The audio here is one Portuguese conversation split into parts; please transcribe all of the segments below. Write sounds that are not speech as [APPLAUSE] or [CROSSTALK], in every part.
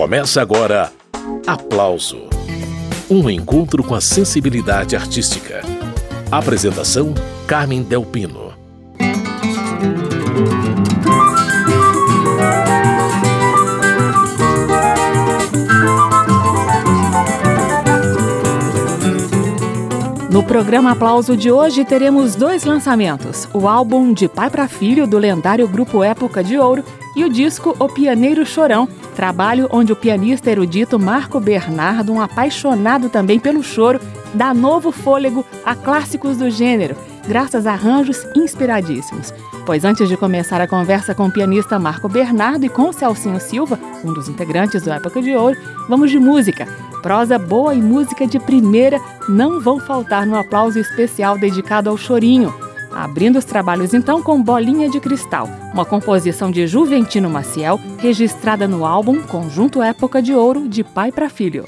Começa agora Aplauso Um encontro com a sensibilidade artística. Apresentação: Carmen Delpino. No programa Aplauso de hoje teremos dois lançamentos: o álbum De Pai para Filho do lendário grupo Época de Ouro e o disco O Pianeiro Chorão, trabalho onde o pianista erudito Marco Bernardo, um apaixonado também pelo choro, dá novo fôlego a clássicos do gênero, graças a arranjos inspiradíssimos. Pois antes de começar a conversa com o pianista Marco Bernardo e com Celcinho Silva, um dos integrantes do Época de Ouro, vamos de música. Prosa boa e música de primeira não vão faltar no aplauso especial dedicado ao chorinho. Abrindo os trabalhos então com Bolinha de Cristal, uma composição de Juventino Maciel, registrada no álbum Conjunto Época de Ouro de Pai para Filho.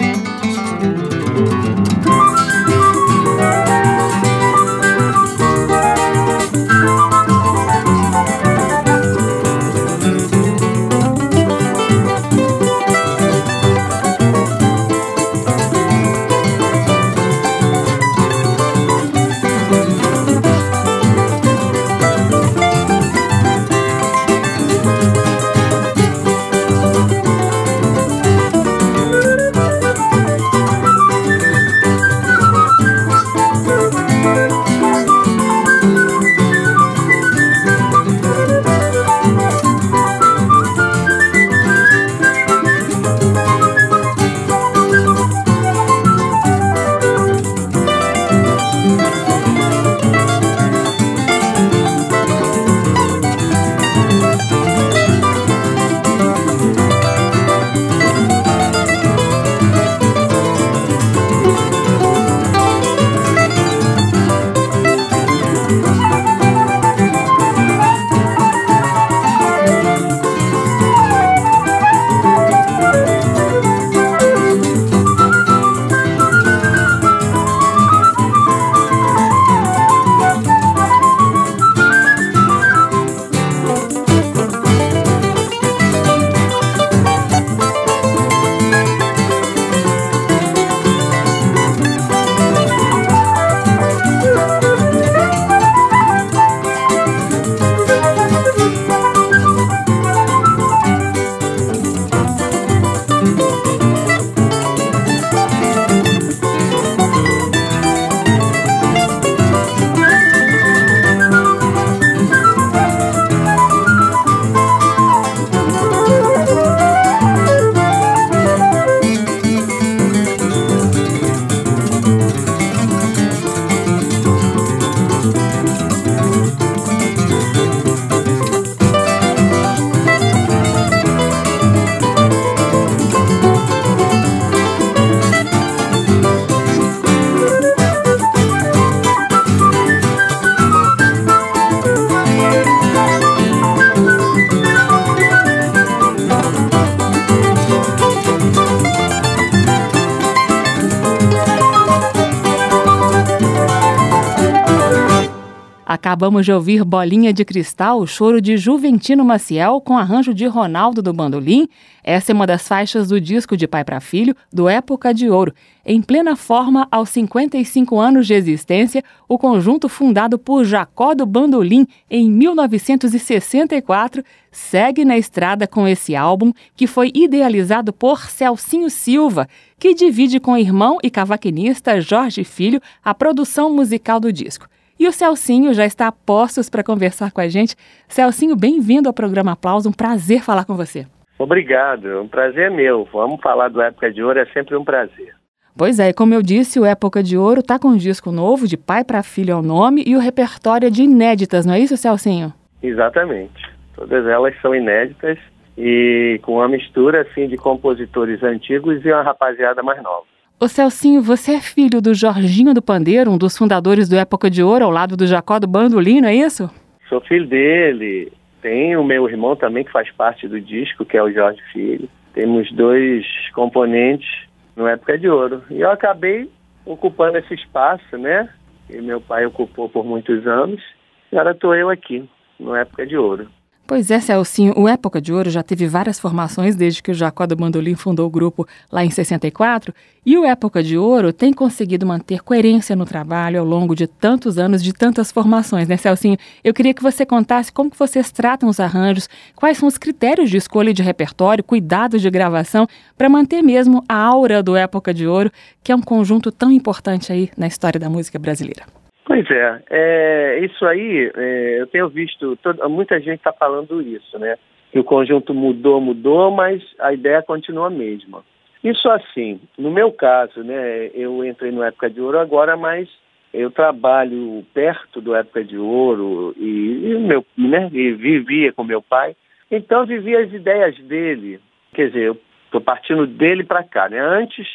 Acabamos de ouvir Bolinha de Cristal, choro de Juventino Maciel, com arranjo de Ronaldo do Bandolim. Essa é uma das faixas do disco de Pai para Filho, do Época de Ouro. Em plena forma, aos 55 anos de existência, o conjunto fundado por Jacó do Bandolim em 1964 segue na estrada com esse álbum, que foi idealizado por Celcinho Silva, que divide com o irmão e cavaquinista Jorge Filho a produção musical do disco. E o Celcinho já está a postos para conversar com a gente. Celcinho, bem-vindo ao programa Aplauso. Um prazer falar com você. Obrigado, um prazer é meu. Vamos falar do Época de Ouro, é sempre um prazer. Pois é, como eu disse, o Época de Ouro está com um disco novo, de pai para filho ao nome, e o repertório é de inéditas, não é isso, Celcinho? Exatamente. Todas elas são inéditas e com uma mistura assim de compositores antigos e uma rapaziada mais nova. Ô Celcinho, você é filho do Jorginho do Pandeiro, um dos fundadores do Época de Ouro, ao lado do Jacó do Bandolino, é isso? Sou filho dele. Tem o meu irmão também que faz parte do disco, que é o Jorge Filho. Temos dois componentes no Época de Ouro. E eu acabei ocupando esse espaço, né? Que meu pai ocupou por muitos anos. E agora estou eu aqui, no Época de Ouro. Pois é, Celcinho, o Época de Ouro já teve várias formações desde que o Jacó do Bandolim fundou o grupo lá em 64, e o Época de Ouro tem conseguido manter coerência no trabalho ao longo de tantos anos, de tantas formações, né, Celcinho? Eu queria que você contasse como que vocês tratam os arranjos, quais são os critérios de escolha de repertório, cuidados de gravação, para manter mesmo a aura do Época de Ouro, que é um conjunto tão importante aí na história da música brasileira. Pois é, é isso aí é, eu tenho visto, toda, muita gente está falando isso, né? Que o conjunto mudou, mudou, mas a ideia continua a mesma. Isso assim, no meu caso, né? Eu entrei no Época de Ouro agora, mas eu trabalho perto do Época de Ouro e, e meu, né, e vivia com meu pai, então vivia as ideias dele. Quer dizer, eu estou partindo dele para cá, né? Antes,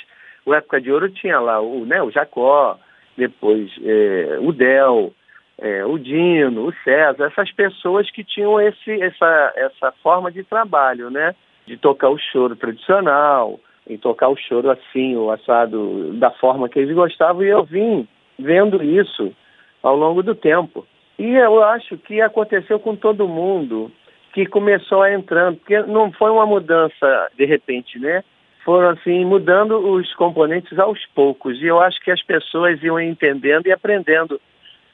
o Época de Ouro tinha lá o, né, o Jacó, depois é, o Del, é, o Dino, o César, essas pessoas que tinham esse, essa, essa forma de trabalho, né? De tocar o choro tradicional, e tocar o choro assim, o assado, da forma que eles gostavam, e eu vim vendo isso ao longo do tempo. E eu acho que aconteceu com todo mundo que começou a entrando, porque não foi uma mudança de repente, né? Foram assim mudando os componentes aos poucos. E eu acho que as pessoas iam entendendo e aprendendo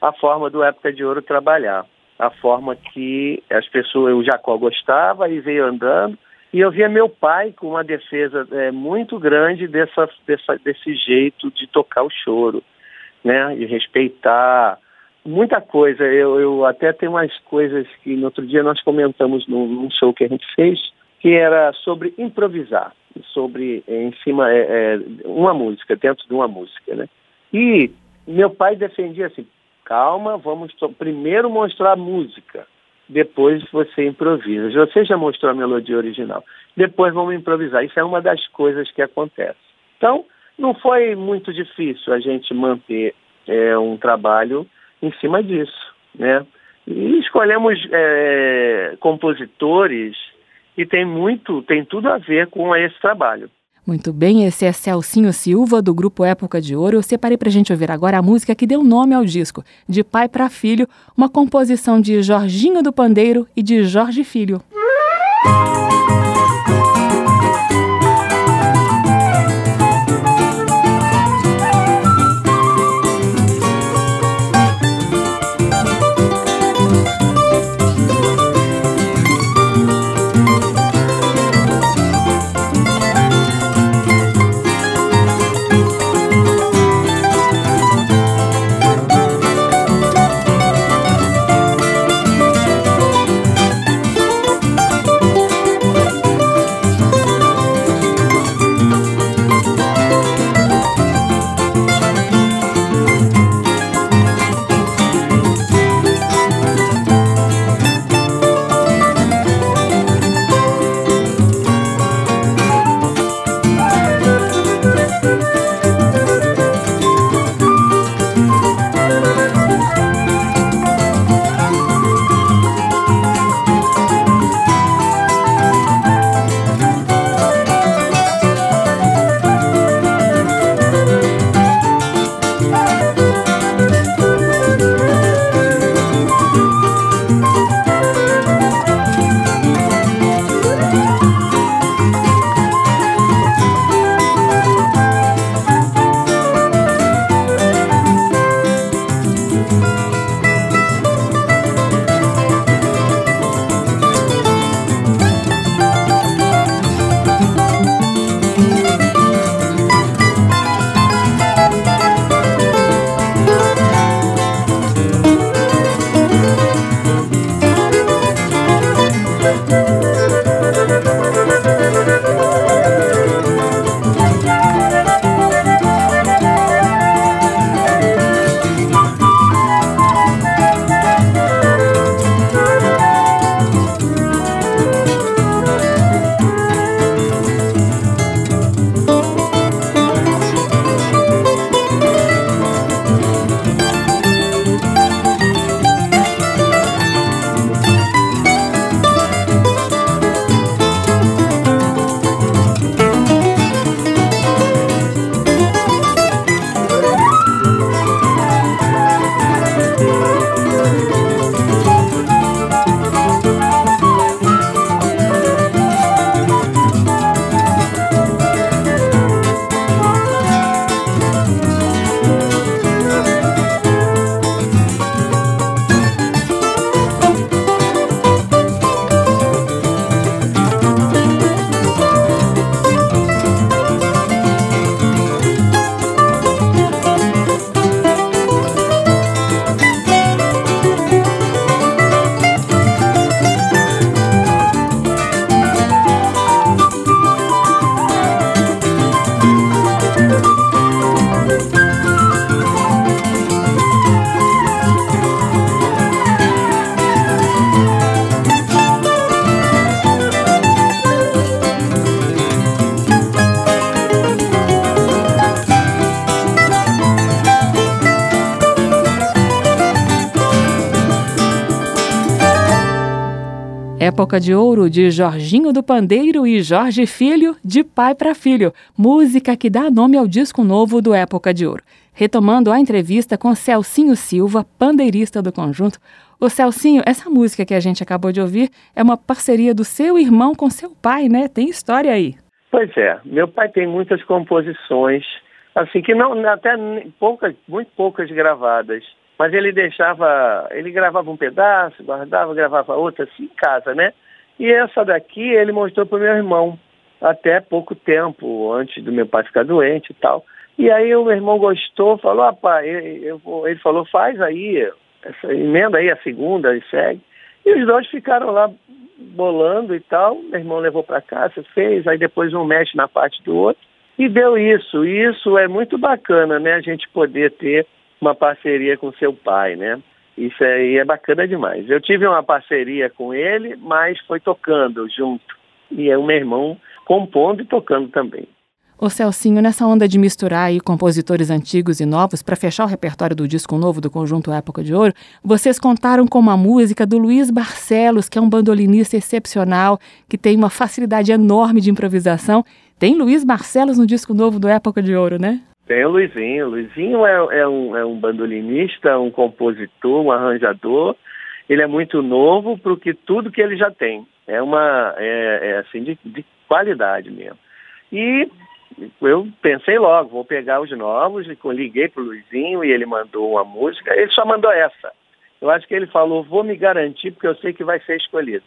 a forma do Época de Ouro trabalhar. A forma que as pessoas, o Jacó gostava e veio andando. E eu via meu pai com uma defesa é, muito grande dessa, dessa, desse jeito de tocar o choro, né? De respeitar muita coisa. Eu, eu até tenho umas coisas que no outro dia nós comentamos num, num show que a gente fez, que era sobre improvisar sobre em cima é, é, uma música dentro de uma música, né? E meu pai defendia assim, calma, vamos primeiro mostrar a música, depois você improvisa. Você já mostrou a melodia original, depois vamos improvisar. Isso é uma das coisas que acontece. Então, não foi muito difícil a gente manter é, um trabalho em cima disso, né? E escolhemos compositores e tem muito, tem tudo a ver com esse trabalho. Muito bem, esse é Celcinho Silva, do grupo Época de Ouro. Eu separei para a gente ouvir agora a música que deu nome ao disco, De Pai para Filho, uma composição de Jorginho do Pandeiro e de Jorge Filho. Época de Ouro de Jorginho do Pandeiro e Jorge Filho, de pai para filho, música que dá nome ao disco novo do Época de Ouro. Retomando a entrevista com Celcinho Silva, pandeirista do conjunto. O Celcinho, essa música que a gente acabou de ouvir é uma parceria do seu irmão com seu pai, né? Tem história aí. Pois é, meu pai tem muitas composições, assim que não até poucas, muito poucas gravadas mas ele deixava, ele gravava um pedaço, guardava, gravava outra, assim, em casa, né? E essa daqui ele mostrou para o meu irmão, até pouco tempo, antes do meu pai ficar doente e tal. E aí o meu irmão gostou, falou, ah, pai, ele falou, faz aí, essa emenda aí a segunda e segue. E os dois ficaram lá bolando e tal. Meu irmão levou para casa, fez, aí depois um mexe na parte do outro. E deu isso. E isso é muito bacana, né? A gente poder ter uma parceria com seu pai, né? Isso aí é bacana demais. Eu tive uma parceria com ele, mas foi tocando junto. E é o meu irmão compondo e tocando também. Ô Celcinho, nessa onda de misturar aí compositores antigos e novos para fechar o repertório do disco novo do conjunto Época de Ouro, vocês contaram com uma música do Luiz Barcelos, que é um bandolinista excepcional, que tem uma facilidade enorme de improvisação. Tem Luiz Barcelos no disco novo do Época de Ouro, né? Tem o Luizinho. O Luizinho é, é, um, é um bandolinista, um compositor, um arranjador. Ele é muito novo para que tudo que ele já tem. É uma é, é assim de, de, qualidade mesmo. E eu pensei logo, vou pegar os novos, e liguei para o Luizinho e ele mandou uma música. Ele só mandou essa. Eu acho que ele falou, vou me garantir porque eu sei que vai ser escolhido.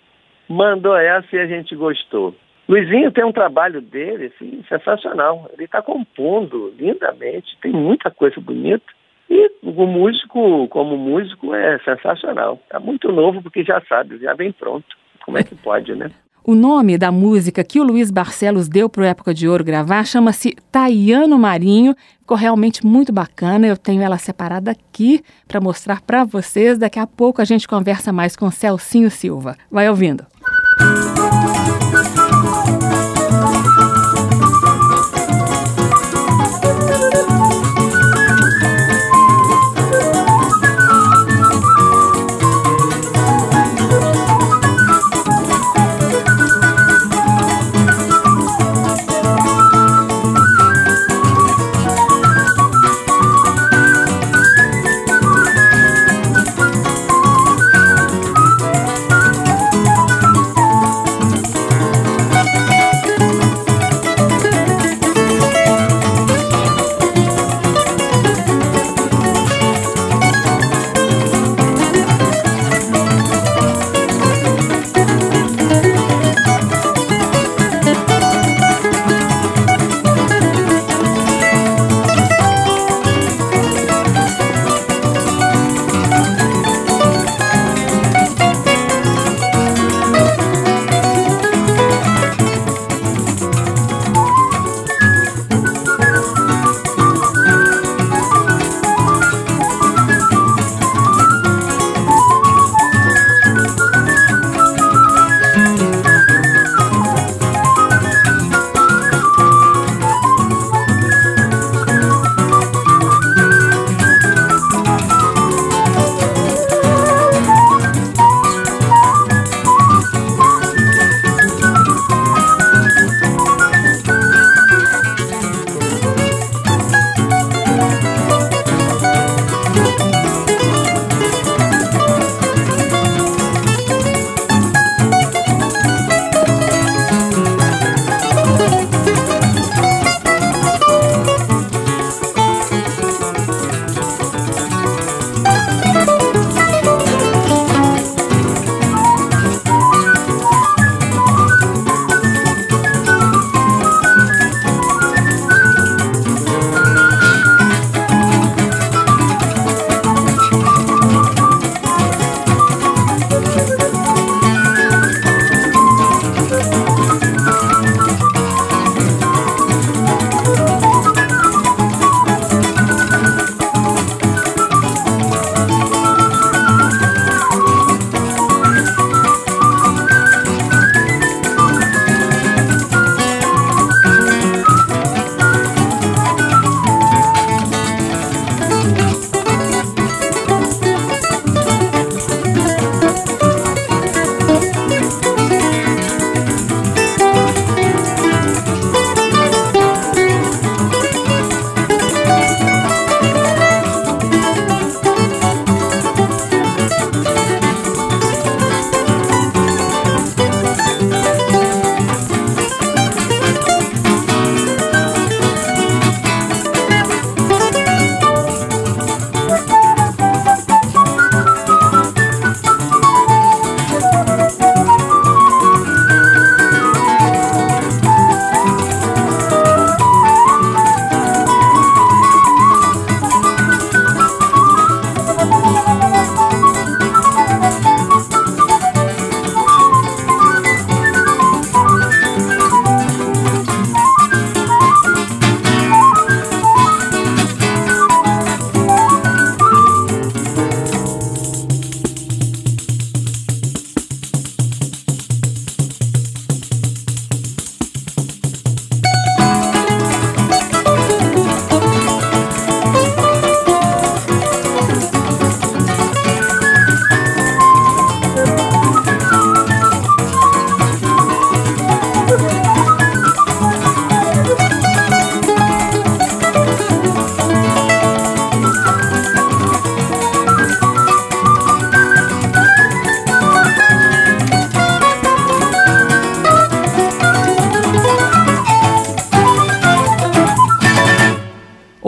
Mandou essa e a gente gostou. Luizinho tem um trabalho dele assim, sensacional. Ele está compondo lindamente, tem muita coisa bonita. E o músico, como músico, é sensacional. Está muito novo porque já sabe, já vem pronto. Como é que pode, né? O nome da música que o Luiz Barcelos deu para o Época de Ouro gravar chama-se Taiano Marinho. Ficou realmente muito bacana. Eu tenho ela separada aqui para mostrar para vocês. Daqui a pouco a gente conversa mais com Celcinho Silva. Vai ouvindo. Música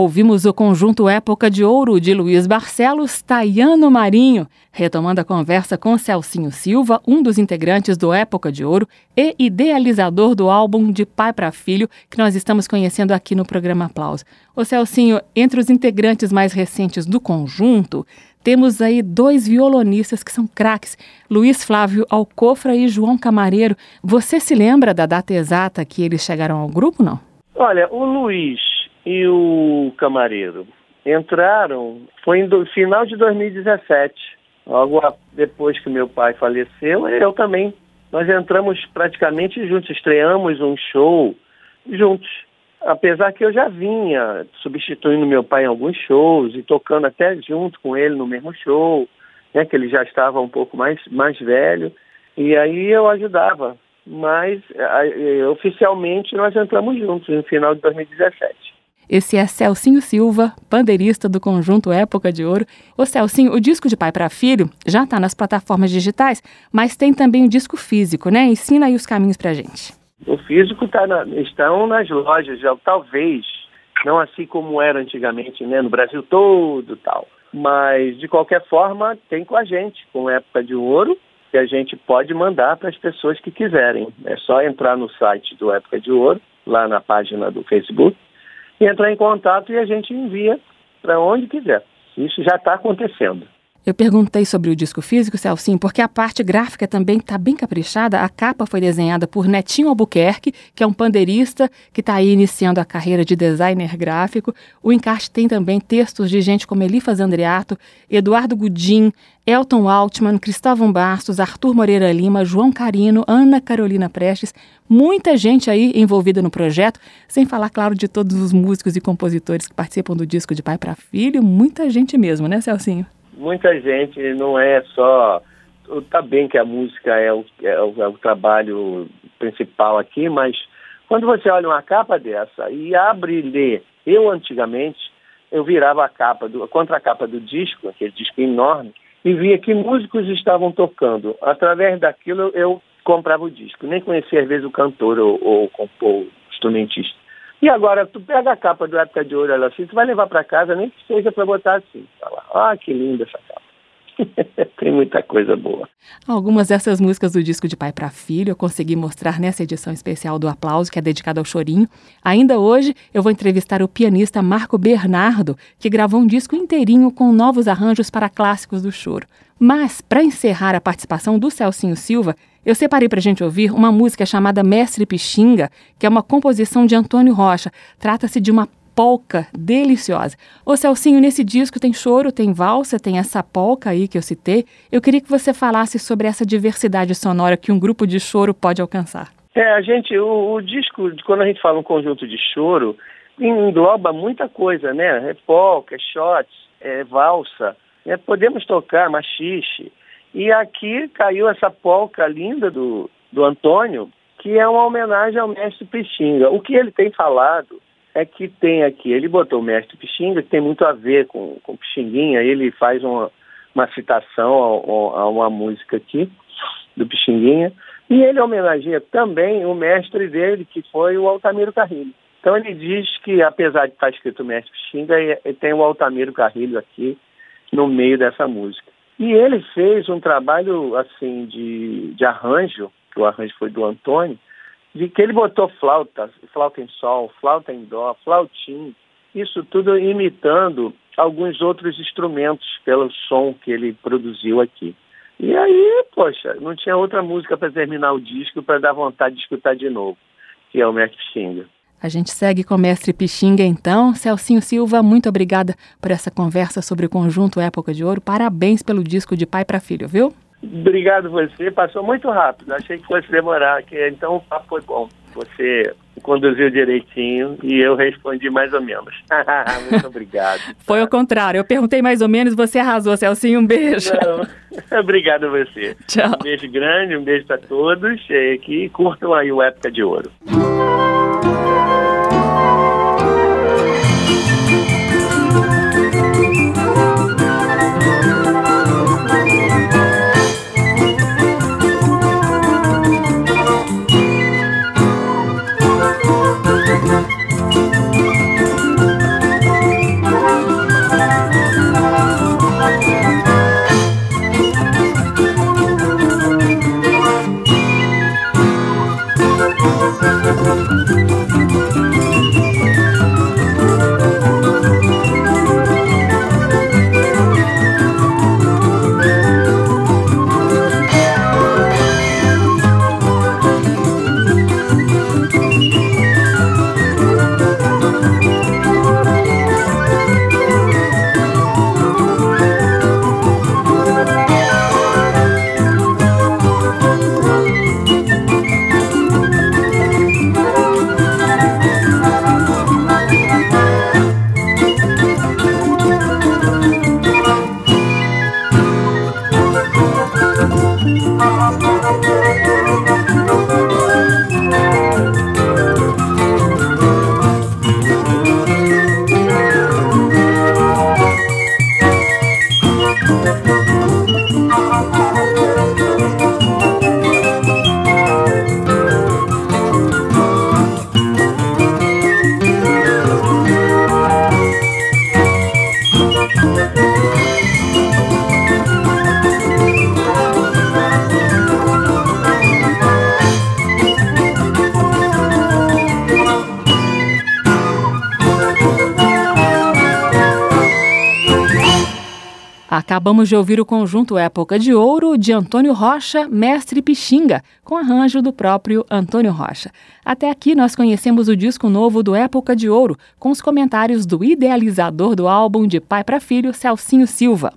Ouvimos o conjunto Época de Ouro de Luiz Barcelos, Taiano Marinho, retomando a conversa com Celcinho Silva, um dos integrantes do Época de Ouro e idealizador do álbum De Pai para Filho, que nós estamos conhecendo aqui no programa Aplauso. Ô Celcinho, entre os integrantes mais recentes do conjunto, temos aí dois violonistas que são craques, Luiz Flávio Alcofra e João Camareiro. Você se lembra da data exata que eles chegaram ao grupo, não? Olha, o Luiz e o Camareiro entraram, foi no final de 2017, logo depois que meu pai faleceu, eu também. Nós entramos praticamente juntos, estreamos um show juntos. Apesar que eu já vinha substituindo meu pai em alguns shows e tocando até junto com ele no mesmo show, né, que ele já estava um pouco mais, mais velho, e aí eu ajudava. Mas oficialmente nós entramos juntos no final de 2017. Esse é Celcinho Silva, pandeirista do conjunto Época de Ouro. Ô Celcinho, o disco de pai para filho já está nas plataformas digitais, mas tem também o disco físico, né? Ensina aí os caminhos para gente. O físico tá na, estão nas lojas, já, talvez, não assim como era antigamente, né? No Brasil todo tal. Mas, de qualquer forma, tem com a gente, com Época de Ouro, que a gente pode mandar para as pessoas que quiserem. É só entrar no site do Época de Ouro, lá na página do Facebook, entrar em contato e a gente envia para onde quiser. Isso já está acontecendo. Eu perguntei sobre o disco físico, Celcinho, porque a parte gráfica também está bem caprichada. A capa foi desenhada por Netinho Albuquerque, que é um pandeirista que está aí iniciando a carreira de designer gráfico. O encarte tem também textos de gente como Elifas Andreato, Eduardo Gudim, Elton Altman, Cristóvão Bastos, Arthur Moreira Lima, João Carino, Ana Carolina Prestes, muita gente aí envolvida no projeto, sem falar, claro, de todos os músicos e compositores que participam do disco de pai para filho, muita gente mesmo, né, Celcinho? Muita gente não é só. Tá bem que a música é o, é o, é o trabalho principal aqui, mas quando você olha uma capa dessa e abre e lê, eu antigamente, eu virava a capa, do, contra a capa do disco, aquele disco enorme, e via que músicos estavam tocando. Através daquilo eu comprava o disco. Nem conhecia às vezes o cantor ou, ou, ou o instrumentista. E agora, tu pega a capa do Época de Ouro, ela assim, tu vai levar para casa, nem que seja para botar assim. Fala, ah, que linda essa capa. [LAUGHS] Tem muita coisa boa. Algumas dessas músicas do disco de pai para filho eu consegui mostrar nessa edição especial do Aplauso, que é dedicada ao chorinho. Ainda hoje eu vou entrevistar o pianista Marco Bernardo, que gravou um disco inteirinho com novos arranjos para clássicos do choro. Mas, para encerrar a participação do Celcinho Silva, eu separei para a gente ouvir uma música chamada Mestre Pixinga, que é uma composição de Antônio Rocha. Trata-se de uma polca deliciosa. Ô Celcinho, nesse disco tem choro, tem valsa, tem essa polca aí que eu citei. Eu queria que você falasse sobre essa diversidade sonora que um grupo de choro pode alcançar. É, a gente, o, o disco, quando a gente fala um conjunto de choro, engloba muita coisa, né? É polca, é shots, é valsa. É, podemos tocar machixe, e aqui caiu essa polca linda do, do Antônio, que é uma homenagem ao mestre Pixinga. O que ele tem falado é que tem aqui, ele botou o mestre Pixinga, que tem muito a ver com, com Pixinguinha, ele faz uma, uma citação a, a, uma música aqui do Pixinguinha, e ele homenageia também o mestre dele, que foi o Altamiro Carrilho. Então ele diz que, apesar de estar escrito mestre Pixinga, tem o Altamiro Carrilho aqui no meio dessa música. E ele fez um trabalho assim de, de arranjo, que o arranjo foi do Antônio, de que ele botou flauta, flauta em sol, flauta em dó, flautim, isso tudo imitando alguns outros instrumentos pelo som que ele produziu aqui. E aí, poxa, não tinha outra música para terminar o disco para dar vontade de escutar de novo, que é o Mestre Xinga. A gente segue com o mestre Pixinga então. Celcinho Silva, muito obrigada por essa conversa sobre o conjunto Época de Ouro. Parabéns pelo disco de pai para filho, viu? Obrigado você, passou muito rápido. Achei que fosse demorar, que então o papo foi bom. Você conduziu direitinho e eu respondi mais ou menos. [LAUGHS] muito obrigado. [LAUGHS] Foi o contrário, eu perguntei mais ou menos, você arrasou, Celcinho. Um beijo. Não, [LAUGHS] obrigado a você. Tchau. Um beijo grande, um beijo para todos. E que curtam aí o Época de Ouro. Acabamos de ouvir o conjunto Época de Ouro de Antônio Rocha, Mestre Pixinga, com arranjo do próprio Antônio Rocha. Até aqui nós conhecemos o disco novo do Época de Ouro, com os comentários do idealizador do álbum de pai para filho, Celcinho Silva.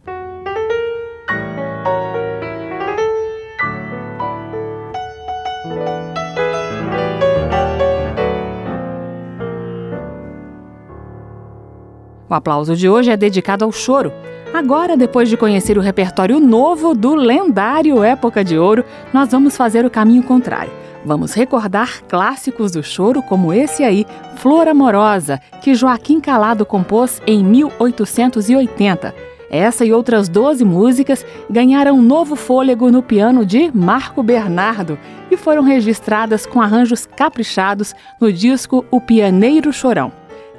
O aplauso de hoje é dedicado ao choro. Agora, depois de conhecer o repertório novo do lendário Época de Ouro, nós vamos fazer o caminho contrário. Vamos recordar clássicos do choro como esse aí, Flor Amorosa, que Joaquim Calado compôs em 1880. Essa e outras 12 músicas ganharam novo fôlego no piano de Marco Bernardo e foram registradas com arranjos caprichados no disco O Pianeiro Chorão.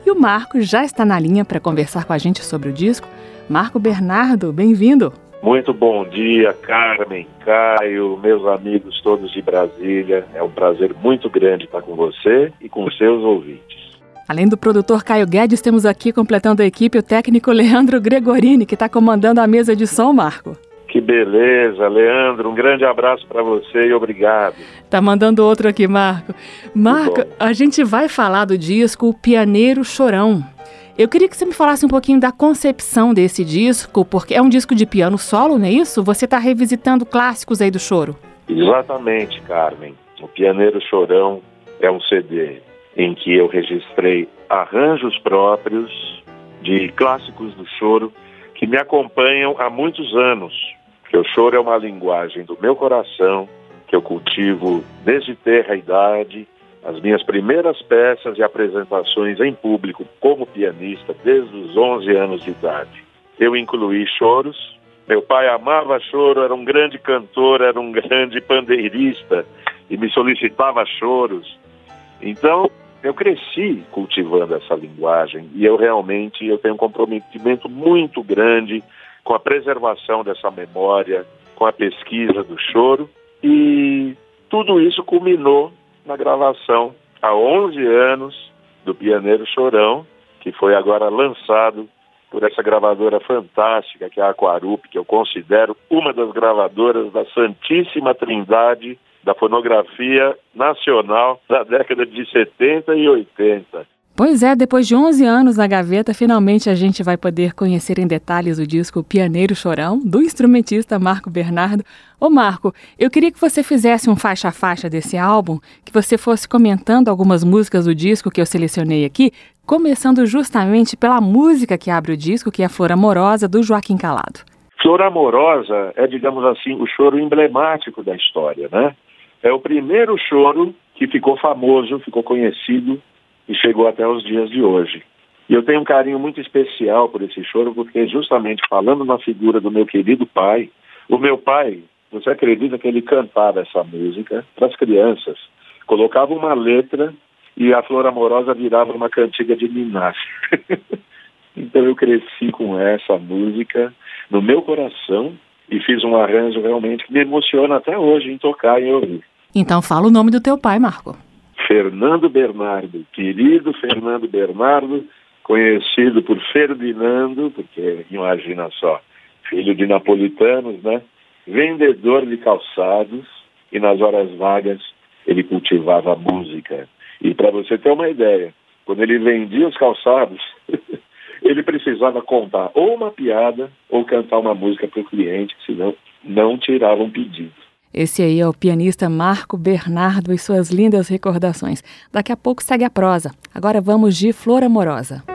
E o Marco já está na linha para conversar com a gente sobre o disco. Marco Bernardo, bem-vindo. Muito bom dia, Carmen, Caio, meus amigos todos de Brasília. É um prazer muito grande estar com você e com os seus ouvintes. Além do produtor Caio Guedes, temos aqui completando a equipe o técnico Leandro Gregorini, que está comandando a mesa de som, Marco. Que beleza, Leandro. Um grande abraço para você e obrigado. Tá mandando outro aqui, Marco. Marco, a gente vai falar do disco O Pianeiro Chorão. Eu queria que você me falasse um pouquinho da concepção desse disco, porque é um disco de piano solo, não é isso? Você está revisitando clássicos aí do choro. Exatamente, Carmen. O Pianeiro Chorão é um CD em que eu registrei arranjos próprios de clássicos do choro que me acompanham há muitos anos que o choro é uma linguagem do meu coração, que eu cultivo desde terra idade, as minhas primeiras peças e apresentações em público como pianista desde os 11 anos de idade. Eu incluí choros. Meu pai amava choro, era um grande cantor, era um grande pandeirista e me solicitava choros. Então, eu cresci cultivando essa linguagem e eu realmente eu tenho um comprometimento muito grande com a preservação dessa memória, com a pesquisa do choro. E tudo isso culminou na gravação, há 11 anos, do Pianeiro Chorão, que foi agora lançado por essa gravadora fantástica, que é a Aquarup, que eu considero uma das gravadoras da Santíssima Trindade da fonografia nacional da década de 70 e 80. Pois é, depois de 11 anos na gaveta, finalmente a gente vai poder conhecer em detalhes o disco Pianeiro Chorão, do instrumentista Marco Bernardo. Ô Marco, eu queria que você fizesse um faixa a faixa desse álbum, que você fosse comentando algumas músicas do disco que eu selecionei aqui, começando justamente pela música que abre o disco, que é a Flor Amorosa, do Joaquim Calado. Flor Amorosa é, digamos assim, o choro emblemático da história, né? É o primeiro choro que ficou famoso, ficou conhecido e chegou até os dias de hoje. E eu tenho um carinho muito especial por esse choro, porque justamente falando na figura do meu querido pai, o meu pai, você acredita que ele cantava essa música para as crianças? Colocava uma letra e a Flor Amorosa virava uma cantiga de Minas. [LAUGHS] então eu cresci com essa música no meu coração e fiz um arranjo realmente que me emociona até hoje em tocar e ouvir. Então fala o nome do teu pai, Marco. Fernando Bernardo, querido Fernando Bernardo, conhecido por Ferdinando, porque imagina só, filho de napolitanos, né? Vendedor de calçados e nas horas vagas ele cultivava música. E para você ter uma ideia, quando ele vendia os calçados, [LAUGHS] ele precisava contar ou uma piada ou cantar uma música para o cliente, senão não tiravam pedido. Esse aí é o pianista Marco Bernardo e suas lindas recordações. Daqui a pouco segue a prosa. Agora vamos de Flor Amorosa.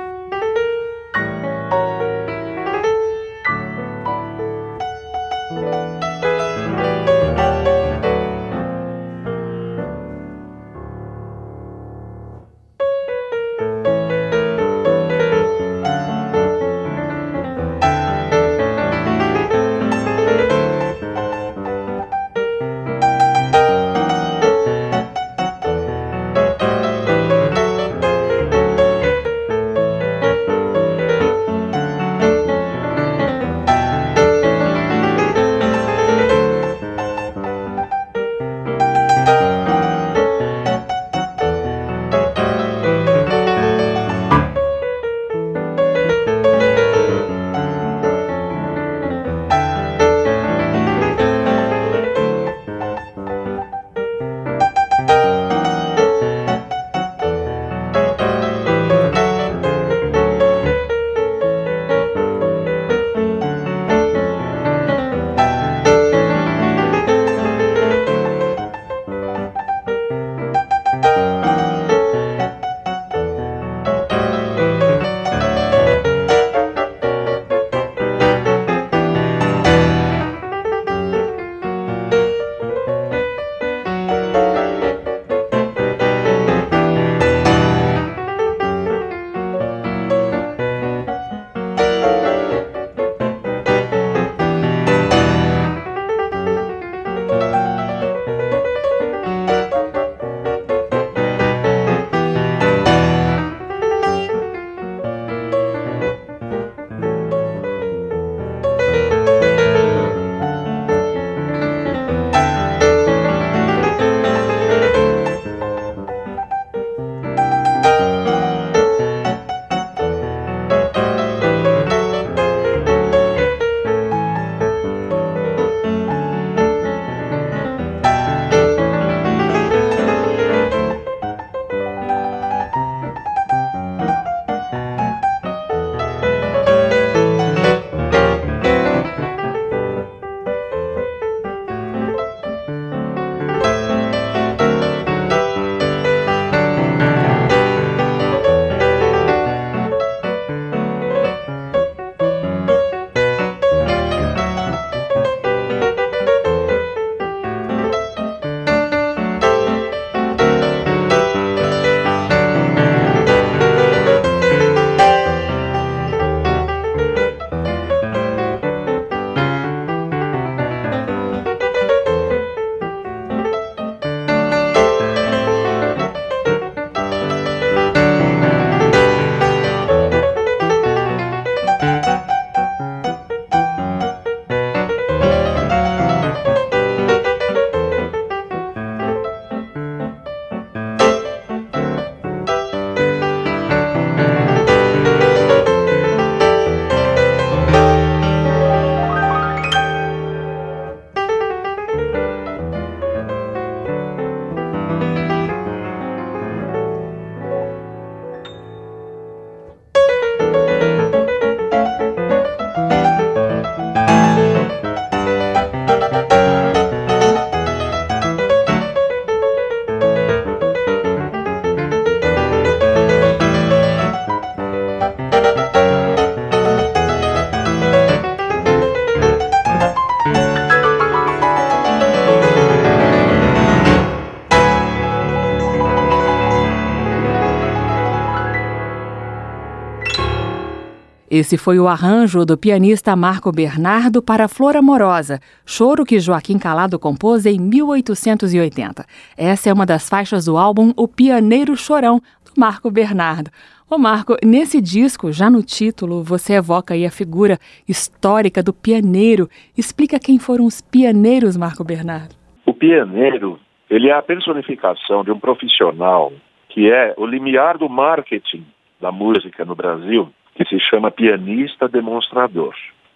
Esse foi o arranjo do pianista Marco Bernardo para Flor Amorosa, choro que Joaquim Calado compôs em 1880. Essa é uma das faixas do álbum O Pianeiro Chorão, do Marco Bernardo. Ô Marco, nesse disco, já no título, você evoca aí a figura histórica do pianeiro. Explica quem foram os pianeiros, Marco Bernardo. O pianeiro, ele é a personificação de um profissional que é o limiar do marketing da música no Brasil, que se chama pianista demonstrador.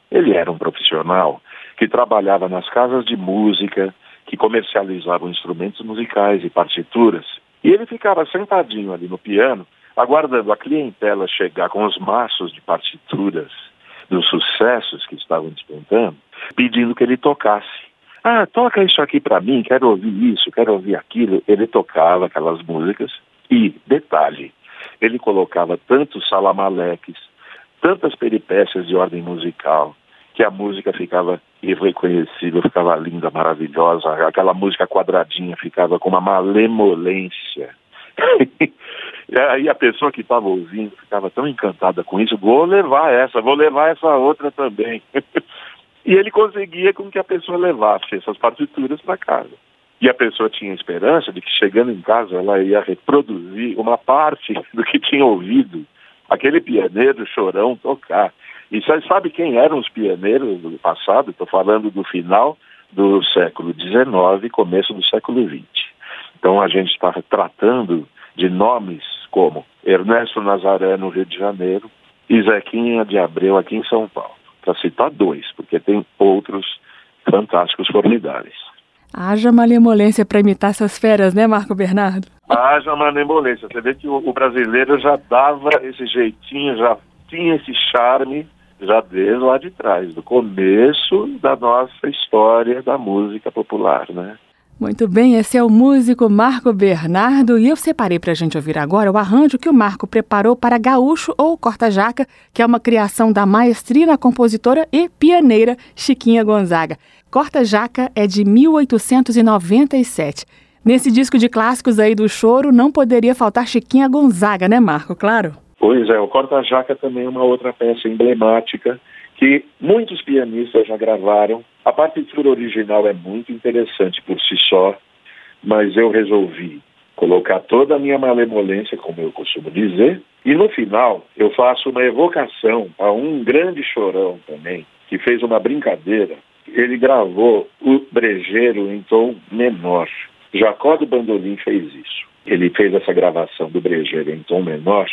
Ele era um profissional que trabalhava nas casas de música, que comercializavam instrumentos musicais e partituras. E ele ficava sentadinho ali no piano, aguardando a clientela chegar com os maços de partituras dos sucessos que estavam despontando, pedindo que ele tocasse. Ah, toca isso aqui para mim, quero ouvir isso, quero ouvir aquilo. Ele tocava aquelas músicas e, detalhe, ele colocava tantos salamaleques, tantas peripécias de ordem musical, que a música ficava irreconhecível, ficava linda, maravilhosa, aquela música quadradinha ficava com uma malemolência. [LAUGHS] e aí a pessoa que estava ouvindo ficava tão encantada com isso, vou levar essa, vou levar essa outra também. [LAUGHS] e ele conseguia com que a pessoa levasse essas partituras para casa. E a pessoa tinha esperança de que chegando em casa ela ia reproduzir uma parte [LAUGHS] do que tinha ouvido aquele pianeiro chorão tocar. E você sabe quem eram os pioneiros do passado? Estou falando do final do século XIX, começo do século XX. Então a gente está tratando de nomes como Ernesto Nazaré no Rio de Janeiro e Zequinha de Abreu aqui em São Paulo, para citar dois, porque tem outros fantásticos formidáveis. Haja malemolência para imitar essas feras, né, Marco Bernardo? Haja malemolência. Você vê que o, o brasileiro já dava esse jeitinho, já tinha esse charme, já desde lá de trás, do começo da nossa história da música popular, né? Muito bem, esse é o músico Marco Bernardo e eu separei para a gente ouvir agora o arranjo que o Marco preparou para Gaúcho ou Corta-Jaca, que é uma criação da maestrina compositora e pioneira Chiquinha Gonzaga. Corta-Jaca é de 1897. Nesse disco de clássicos aí do choro, não poderia faltar Chiquinha Gonzaga, né, Marco? Claro. Pois é, o Corta-Jaca também é uma outra peça emblemática que muitos pianistas já gravaram. A partitura original é muito interessante por si só, mas eu resolvi colocar toda a minha malemolência, como eu costumo dizer, e no final eu faço uma evocação a um grande chorão também, que fez uma brincadeira. Ele gravou o brejeiro em tom menor. Jacó do Bandolim fez isso. Ele fez essa gravação do brejeiro em tom menor,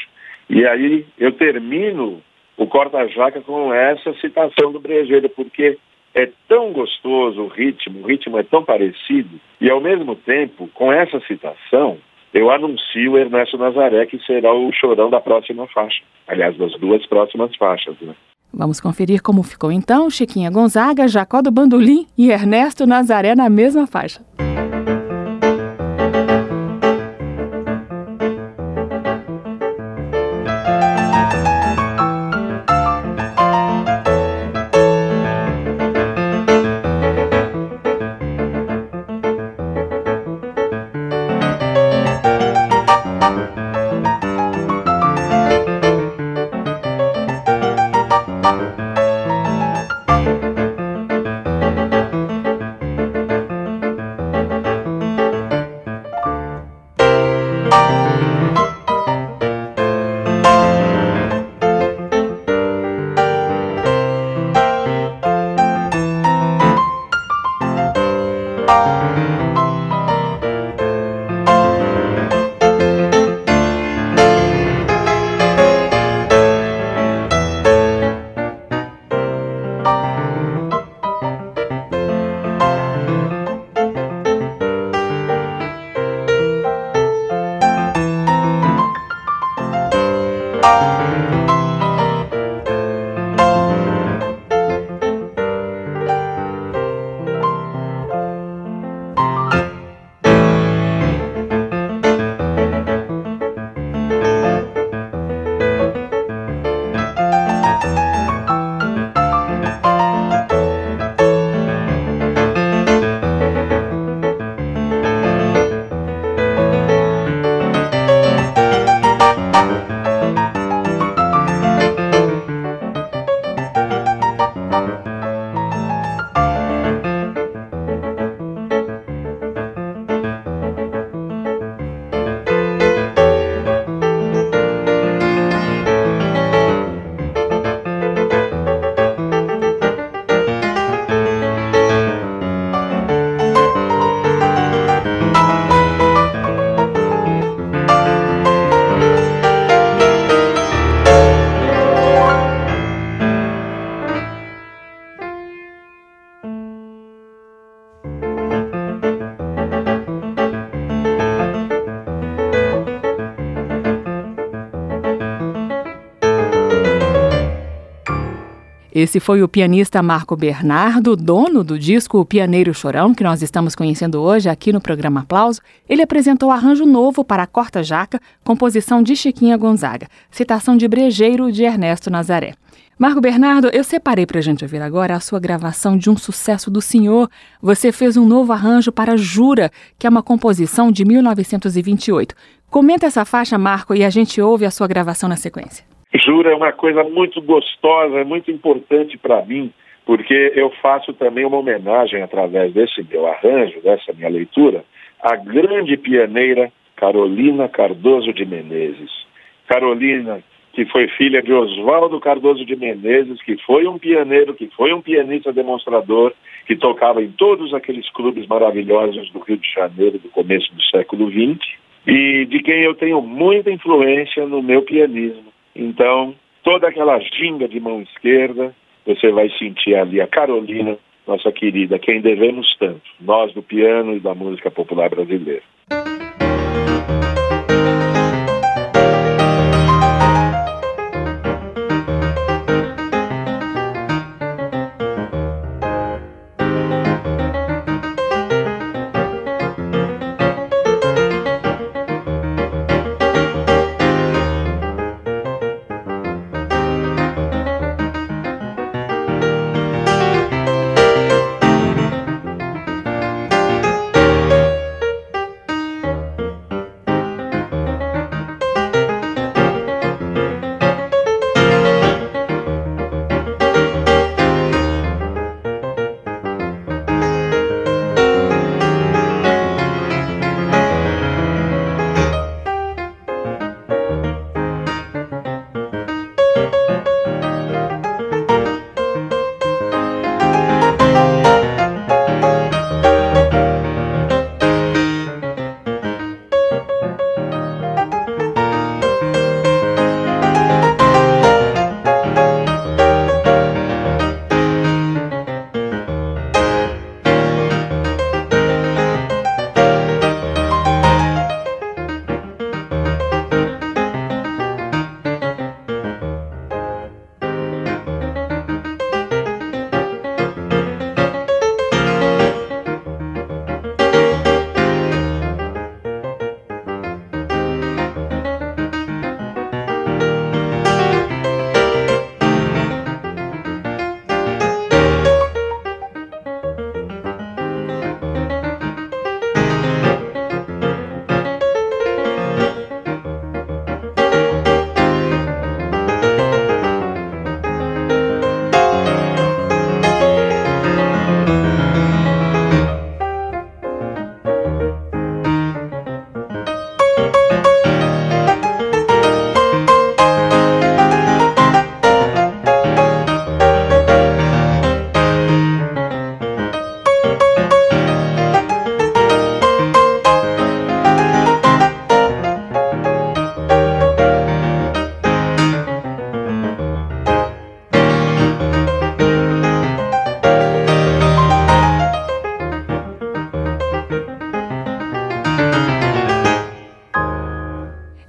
e aí eu termino o corta-jaca com essa citação do brejeiro, porque é tão gostoso o ritmo, o ritmo é tão parecido, e ao mesmo tempo, com essa citação, eu anuncio Ernesto Nazaré, que será o chorão da próxima faixa. Aliás, das duas próximas faixas, né? Vamos conferir como ficou então Chiquinha Gonzaga, Jacó do Bandolim e Ernesto Nazaré na mesma faixa. Esse foi o pianista Marco Bernardo, dono do disco O Pianeiro Chorão, que nós estamos conhecendo hoje aqui no programa Aplauso. Ele apresentou arranjo novo para a Corta Jaca, composição de Chiquinha Gonzaga, citação de Brejeiro de Ernesto Nazaré. Marco Bernardo, eu separei para a gente ouvir agora a sua gravação de um sucesso do senhor. Você fez um novo arranjo para Jura, que é uma composição de 1928. Comenta essa faixa, Marco, e a gente ouve a sua gravação na sequência. Jura é uma coisa muito gostosa, é muito importante para mim, porque eu faço também uma homenagem através desse meu arranjo, dessa minha leitura, à grande pianeira Carolina Cardoso de Menezes. Carolina, que foi filha de Oswaldo Cardoso de Menezes, que foi um pianeiro, que foi um pianista demonstrador, que tocava em todos aqueles clubes maravilhosos do Rio de Janeiro do começo do século XX, e de quem eu tenho muita influência no meu pianismo então, toda aquela ginga de mão esquerda, você vai sentir ali a Carolina, nossa querida, quem devemos tanto, nós do piano e da música popular brasileira.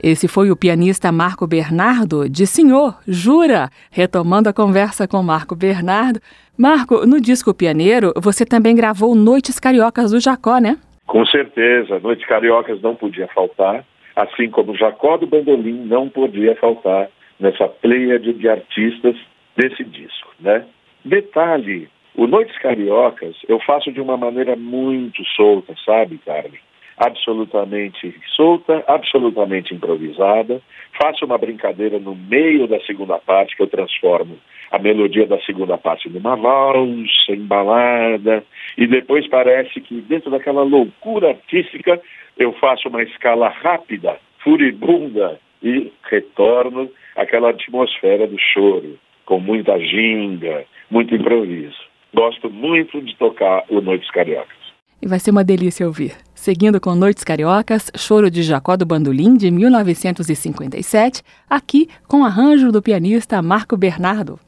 Esse foi o pianista Marco Bernardo, de Senhor, jura? Retomando a conversa com Marco Bernardo. Marco, no disco Pianeiro, você também gravou Noites Cariocas do Jacó, né? Com certeza, Noites Cariocas não podia faltar, assim como Jacó do Bandolim não podia faltar nessa pleiade de artistas desse disco, né? Detalhe, o Noites Cariocas eu faço de uma maneira muito solta, sabe, Carmen? Absolutamente solta, absolutamente improvisada. Faço uma brincadeira no meio da segunda parte, que eu transformo a melodia da segunda parte numa valsa embalada, e depois parece que dentro daquela loucura artística eu faço uma escala rápida, furibunda, e retorno àquela atmosfera do choro, com muita ginga, muito improviso. Gosto muito de tocar o Noites Cariocas. E vai ser uma delícia ouvir. Seguindo com Noites Cariocas, Choro de Jacó do Bandolim, de 1957, aqui com arranjo do pianista Marco Bernardo.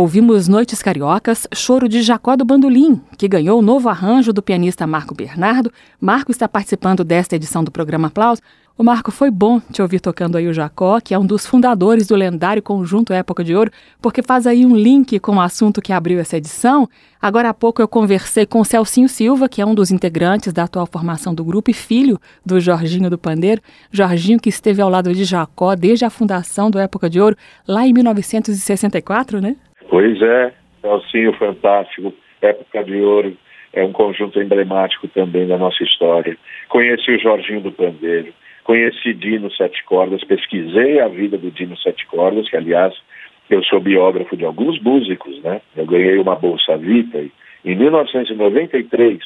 Ouvimos Noites Cariocas, Choro de Jacó do Bandolim, que ganhou o novo arranjo do pianista Marco Bernardo. Marco está participando desta edição do programa Aplausos. O Marco, foi bom te ouvir tocando aí o Jacó, que é um dos fundadores do lendário conjunto Época de Ouro, porque faz aí um link com o assunto que abriu essa edição. Agora há pouco eu conversei com o Celcinho Silva, que é um dos integrantes da atual formação do grupo e filho do Jorginho do Pandeiro. Jorginho que esteve ao lado de Jacó desde a fundação do Época de Ouro, lá em 1964, né? Pois é, Celcinho fantástico, Época de Ouro é um conjunto emblemático também da nossa história. Conheci o Jorginho do Pandeiro Conheci Dino Sete Cordas, pesquisei a vida do Dino Sete Cordas, que aliás eu sou biógrafo de alguns músicos, né? Eu ganhei uma bolsa Vita em 1993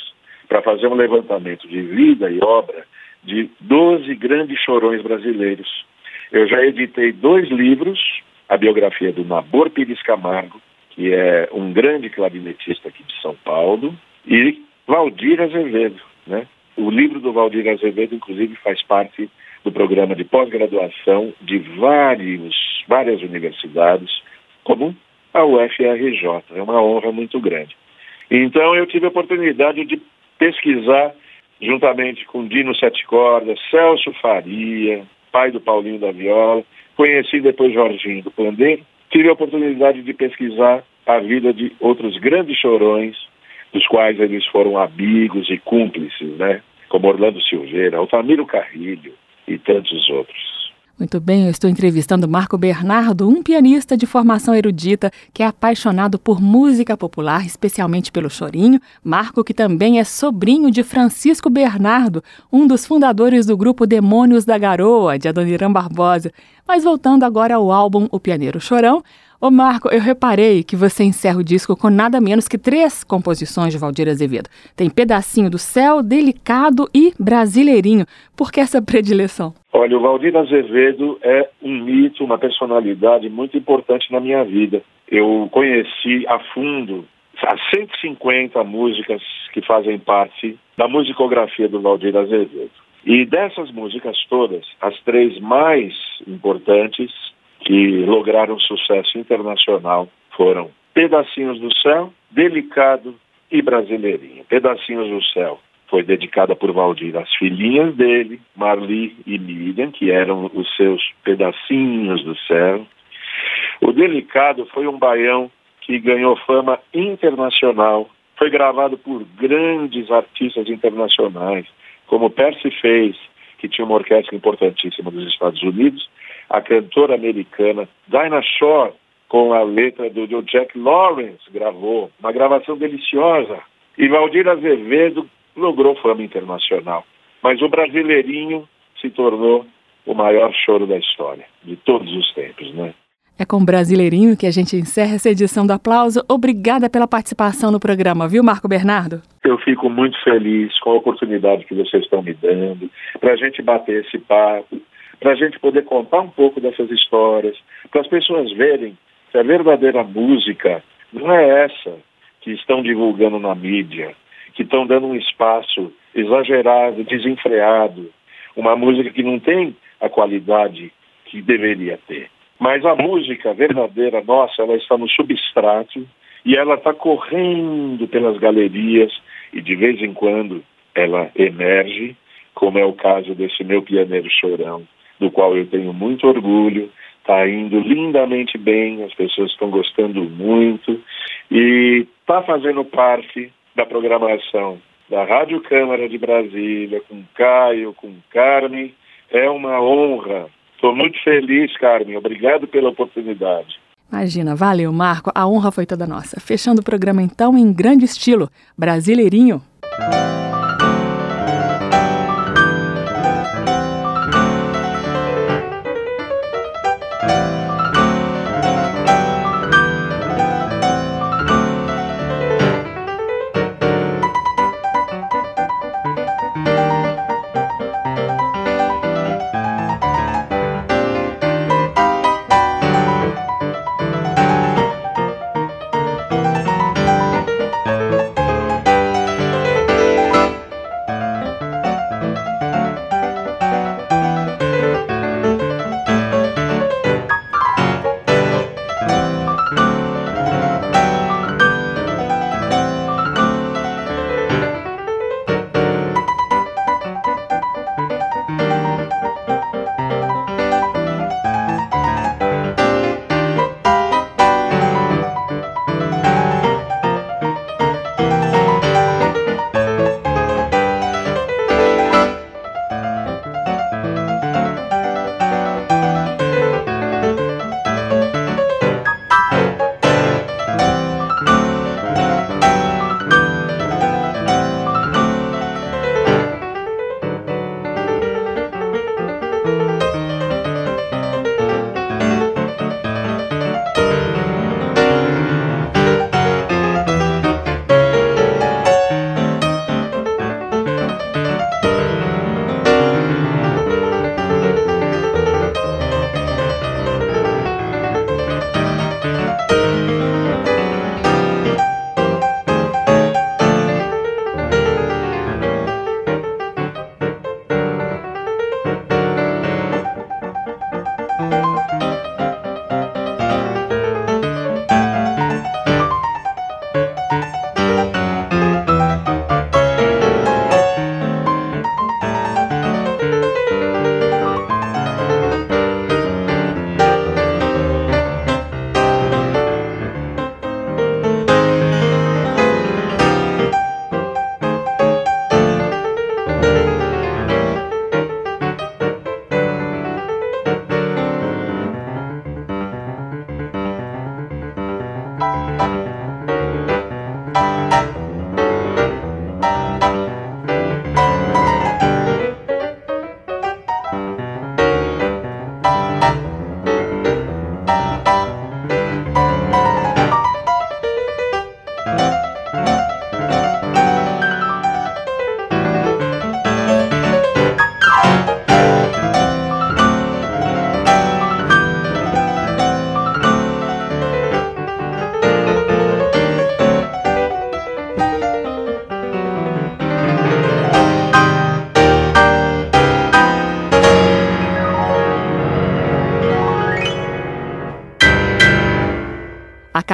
para fazer um levantamento de vida e obra de 12 grandes chorões brasileiros. Eu já editei dois livros, a biografia do Nabor Pires Camargo, que é um grande clarinetista aqui de São Paulo, e Valdir Azevedo, né? O livro do Valdir Azevedo, inclusive, faz parte do programa de pós-graduação de vários, várias universidades, como a UFRJ. É uma honra muito grande. Então, eu tive a oportunidade de pesquisar, juntamente com Dino Sete Cordas, Celso Faria, pai do Paulinho da Viola, conheci depois Jorginho do Pandeiro, tive a oportunidade de pesquisar a vida de outros grandes chorões dos quais eles foram amigos e cúmplices, né? Como Orlando Silveira, Altamiro Carrilho e tantos outros. Muito bem, eu estou entrevistando Marco Bernardo, um pianista de formação erudita que é apaixonado por música popular, especialmente pelo chorinho. Marco, que também é sobrinho de Francisco Bernardo, um dos fundadores do grupo Demônios da Garoa, de Adoniran Barbosa. Mas voltando agora ao álbum O Pianeiro Chorão, Ô Marco, eu reparei que você encerra o disco com nada menos que três composições de Valdir Azevedo. Tem Pedacinho do Céu, Delicado e Brasileirinho. Por que essa predileção? Olha, o Valdir Azevedo é um mito, uma personalidade muito importante na minha vida. Eu conheci a fundo as 150 músicas que fazem parte da musicografia do Valdir Azevedo. E dessas músicas todas, as três mais importantes que lograram sucesso internacional foram Pedacinhos do Céu, Delicado e Brasileirinho. Pedacinhos do Céu foi dedicada por Valdir às filhinhas dele, Marli e Miriam, que eram os seus pedacinhos do céu. O Delicado foi um baião que ganhou fama internacional, foi gravado por grandes artistas internacionais, como Percy Faith, que tinha uma orquestra importantíssima dos Estados Unidos, a cantora americana Dinah Shore, com a letra do, do Jack Lawrence, gravou, uma gravação deliciosa. E Valdir Azevedo logrou fama internacional. Mas o Brasileirinho se tornou o maior choro da história, de todos os tempos, né? É com o Brasileirinho que a gente encerra essa edição do Aplauso. Obrigada pela participação no programa, viu, Marco Bernardo? Eu fico muito feliz com a oportunidade que vocês estão me dando para a gente bater esse papo, para a gente poder contar um pouco dessas histórias, para as pessoas verem que a verdadeira música não é essa que estão divulgando na mídia, que estão dando um espaço exagerado, desenfreado, uma música que não tem a qualidade que deveria ter. Mas a música verdadeira nossa, ela está no substrato e ela está correndo pelas galerias e de vez em quando ela emerge, como é o caso desse meu pianeiro chorão, do qual eu tenho muito orgulho, está indo lindamente bem, as pessoas estão gostando muito e está fazendo parte da programação da Rádio Câmara de Brasília, com Caio, com Carmen. É uma honra. Estou muito feliz, Carmen. Obrigado pela oportunidade. Imagina, valeu, Marco. A honra foi toda nossa. Fechando o programa então em grande estilo, brasileirinho.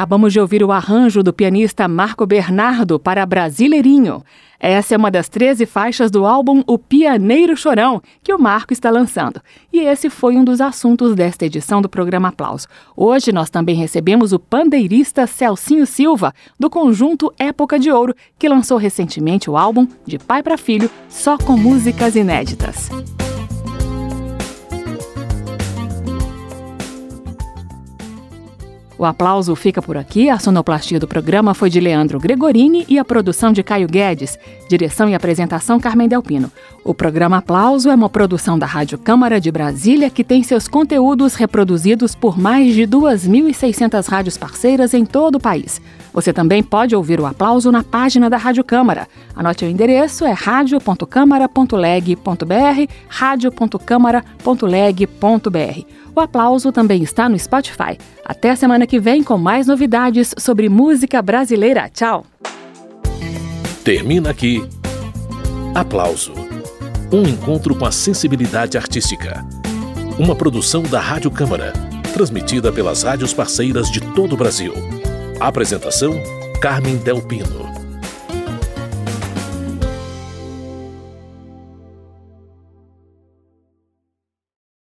Acabamos de ouvir o arranjo do pianista Marco Bernardo para Brasileirinho. Essa é uma das 13 faixas do álbum O Pianeiro Chorão, que o Marco está lançando. E esse foi um dos assuntos desta edição do programa Aplauso. Hoje nós também recebemos o pandeirista Celcinho Silva, do conjunto Época de Ouro, que lançou recentemente o álbum De Pai para Filho, só com músicas inéditas. O aplauso fica por aqui. A sonoplastia do programa foi de Leandro Gregorini e a produção de Caio Guedes. Direção e apresentação Carmen Delpino. O programa Aplauso é uma produção da Rádio Câmara de Brasília que tem seus conteúdos reproduzidos por mais de 2.600 rádios parceiras em todo o país. Você também pode ouvir o aplauso na página da Rádio Câmara. Anote o endereço, é radio.câmara.leg.br, radio.câmara.leg.br. O aplauso também está no Spotify. Até a semana que vem com mais novidades sobre música brasileira. Tchau! Termina aqui. Aplauso. Um encontro com a sensibilidade artística. Uma produção da Rádio Câmara, transmitida pelas rádios parceiras de todo o Brasil. Apresentação: Carmen Del Pino.